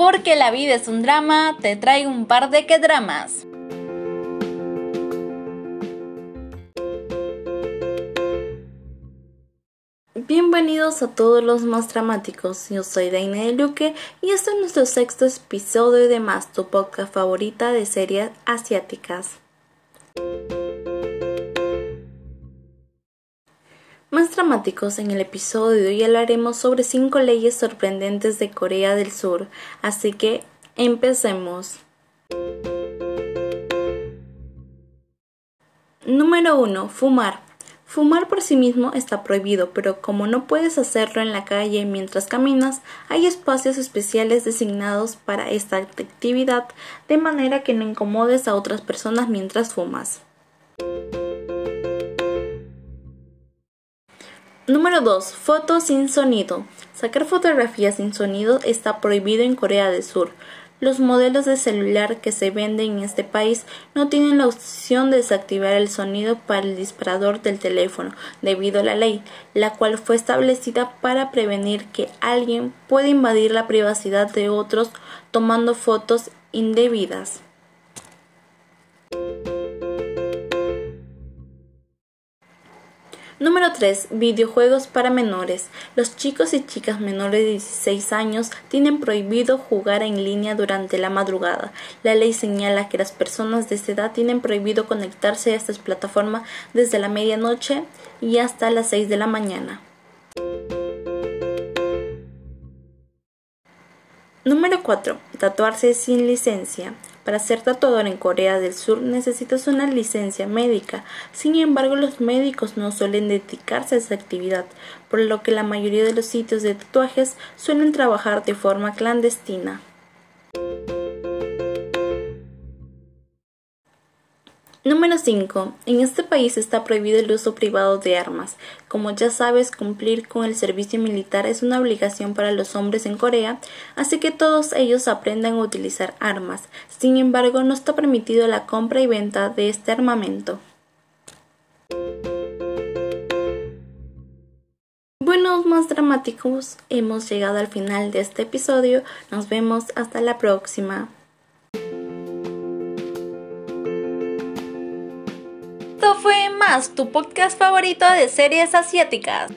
Porque la vida es un drama, te traigo un par de que dramas. Bienvenidos a todos los más dramáticos. Yo soy Daina de Luque y este es nuestro sexto episodio de Más, tu podcast favorita de series asiáticas. Más dramáticos en el episodio de hoy hablaremos sobre cinco leyes sorprendentes de Corea del Sur, así que empecemos. Número 1. Fumar. Fumar por sí mismo está prohibido, pero como no puedes hacerlo en la calle mientras caminas, hay espacios especiales designados para esta actividad de manera que no incomodes a otras personas mientras fumas. Número 2. Fotos sin sonido. Sacar fotografías sin sonido está prohibido en Corea del Sur. Los modelos de celular que se venden en este país no tienen la opción de desactivar el sonido para el disparador del teléfono debido a la ley, la cual fue establecida para prevenir que alguien pueda invadir la privacidad de otros tomando fotos indebidas. Número 3. Videojuegos para menores. Los chicos y chicas menores de 16 años tienen prohibido jugar en línea durante la madrugada. La ley señala que las personas de esta edad tienen prohibido conectarse a estas plataformas desde la medianoche y hasta las 6 de la mañana. Número 4. Tatuarse sin licencia. Para ser tatuador en Corea del Sur necesitas una licencia médica. Sin embargo, los médicos no suelen dedicarse a esa actividad, por lo que la mayoría de los sitios de tatuajes suelen trabajar de forma clandestina. Número 5. En este país está prohibido el uso privado de armas. Como ya sabes, cumplir con el servicio militar es una obligación para los hombres en Corea, así que todos ellos aprendan a utilizar armas. Sin embargo, no está permitido la compra y venta de este armamento. Buenos más dramáticos, hemos llegado al final de este episodio. Nos vemos hasta la próxima. Esto fue más tu podcast favorito de series asiáticas.